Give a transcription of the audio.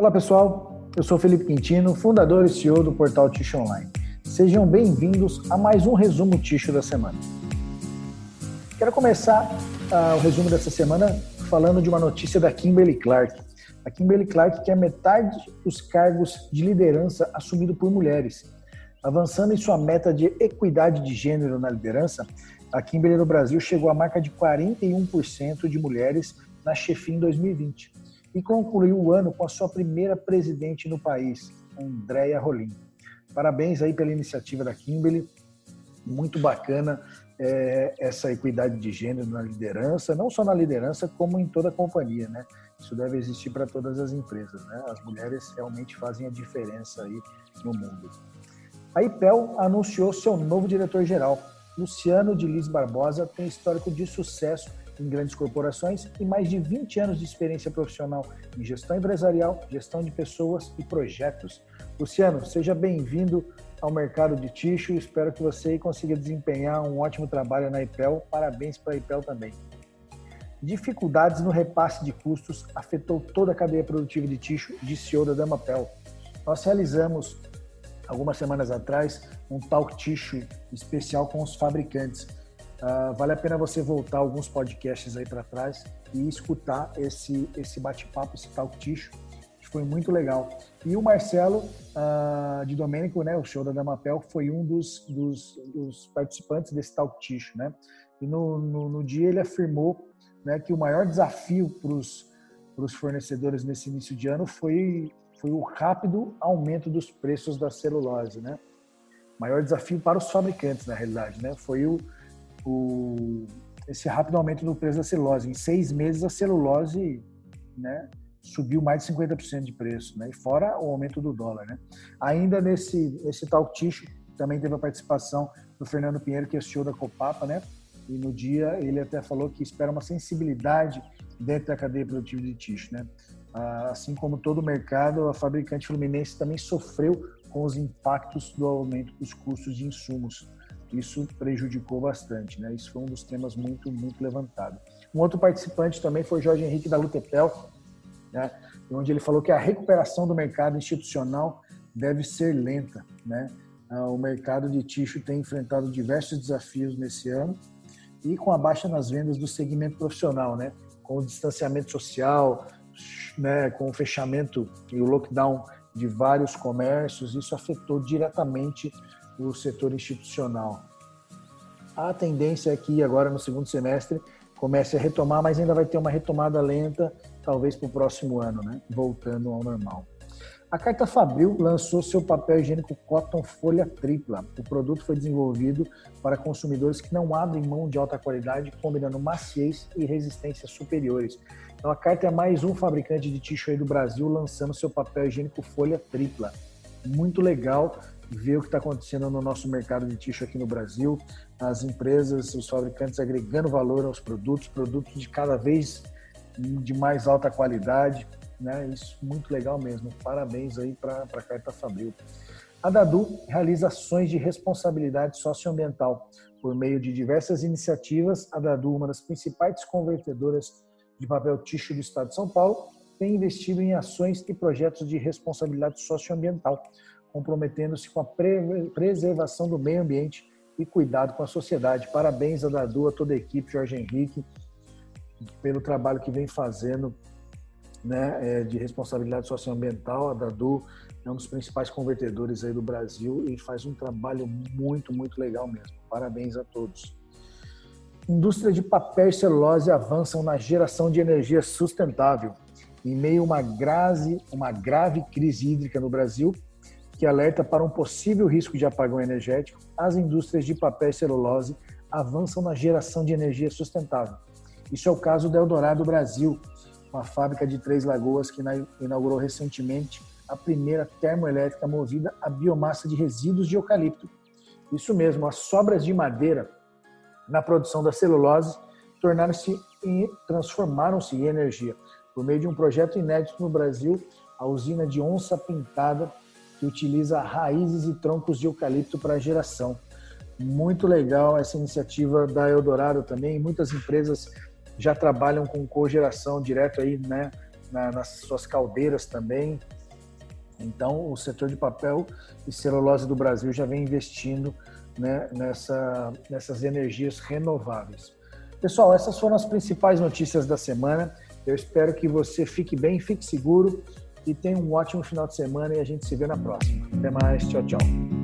Olá pessoal, eu sou Felipe Quintino, fundador e CEO do portal Ticho Online. Sejam bem-vindos a mais um resumo Ticho da semana. Quero começar uh, o resumo dessa semana falando de uma notícia da Kimberly Clark. A Kimberly Clark quer metade dos cargos de liderança assumidos por mulheres. Avançando em sua meta de equidade de gênero na liderança, a Kimberly no Brasil chegou à marca de 41% de mulheres na chefia em 2020 e concluiu o ano com a sua primeira presidente no país, Andréia Rolim. Parabéns aí pela iniciativa da Kimberly, muito bacana é, essa equidade de gênero na liderança, não só na liderança, como em toda a companhia, né? Isso deve existir para todas as empresas, né? As mulheres realmente fazem a diferença aí no mundo. A IPEL anunciou seu novo diretor-geral. Luciano de Liz Barbosa tem histórico de sucesso em grandes corporações e mais de 20 anos de experiência profissional em gestão empresarial, gestão de pessoas e projetos. Luciano, seja bem-vindo ao mercado de tixo. Espero que você consiga desempenhar um ótimo trabalho na IPEL. Parabéns para a IPEL também. Dificuldades no repasse de custos afetou toda a cadeia produtiva de tixo, disse CEO da Damapel. Nós realizamos, algumas semanas atrás, um talk tixo especial com os fabricantes Uh, vale a pena você voltar alguns podcasts aí para trás e escutar esse, esse bate-papo, esse talk ticho, que foi muito legal. E o Marcelo uh, de Domênico, né, o show da Damapel, foi um dos, dos, dos participantes desse talk ticho, né? E no, no, no, dia ele afirmou né, que o maior desafio para os fornecedores nesse início de ano foi, foi o rápido aumento dos preços da celulose, né? Maior desafio para os fabricantes, na realidade, né? Foi o, o, esse rápido aumento do preço da celulose. Em seis meses, a celulose né, subiu mais de 50% de preço, né, e fora o aumento do dólar. Né. Ainda nesse, nesse talk ticho, também teve a participação do Fernando Pinheiro, que é CEO da Copapa, né, e no dia ele até falou que espera uma sensibilidade dentro da cadeia produtiva de ticho. Né. Ah, assim como todo o mercado, a fabricante fluminense também sofreu com os impactos do aumento dos custos de insumos isso prejudicou bastante, né? Isso foi um dos temas muito, muito levantado. Um outro participante também foi Jorge Henrique da Lutepel, né? onde ele falou que a recuperação do mercado institucional deve ser lenta, né? Ah, o mercado de tixo tem enfrentado diversos desafios nesse ano e com a baixa nas vendas do segmento profissional, né? Com o distanciamento social, né? Com o fechamento e o lockdown de vários comércios, isso afetou diretamente o setor institucional. A tendência é que agora no segundo semestre comece a retomar, mas ainda vai ter uma retomada lenta, talvez para o próximo ano, né? voltando ao normal. A Carta Fabril lançou seu papel higiênico Cotton Folha Tripla. O produto foi desenvolvido para consumidores que não abrem mão de alta qualidade, combinando maciez e resistência superiores. Então, a Carta é mais um fabricante de tixo aí do Brasil lançando seu papel higiênico Folha Tripla. Muito legal ver o que está acontecendo no nosso mercado de tixo aqui no Brasil, as empresas, os fabricantes agregando valor aos produtos, produtos de cada vez de mais alta qualidade, né? Isso muito legal mesmo. Parabéns aí para a Carta Fabril. A Dadu realiza ações de responsabilidade socioambiental por meio de diversas iniciativas. A Dadu, uma das principais convertedoras de papel tixo do estado de São Paulo, tem investido em ações e projetos de responsabilidade socioambiental, comprometendo-se com a preservação do meio ambiente e cuidado com a sociedade. Parabéns a Dadu, a toda a equipe, Jorge Henrique, pelo trabalho que vem fazendo né, é, de responsabilidade socioambiental. A Dadu é um dos principais convertedores aí do Brasil e faz um trabalho muito, muito legal mesmo. Parabéns a todos. Indústria de papel e celulose avançam na geração de energia sustentável. Em meio a uma grave, uma grave crise hídrica no Brasil, que alerta para um possível risco de apagão energético, as indústrias de papel e celulose avançam na geração de energia sustentável. Isso é o caso da Eldorado Brasil, uma fábrica de Três Lagoas que inaugurou recentemente a primeira termoelétrica movida a biomassa de resíduos de eucalipto. Isso mesmo, as sobras de madeira na produção da celulose tornaram-se e transformaram-se em energia. Por meio de um projeto inédito no Brasil, a usina de onça pintada que utiliza raízes e troncos de eucalipto para geração. Muito legal essa iniciativa da Eldorado também. Muitas empresas já trabalham com cogeração direto aí, né, na, nas suas caldeiras também. Então, o setor de papel e celulose do Brasil já vem investindo né, nessa, nessas energias renováveis. Pessoal, essas foram as principais notícias da semana. Eu espero que você fique bem, fique seguro e tenha um ótimo final de semana e a gente se vê na próxima. Até mais, tchau, tchau.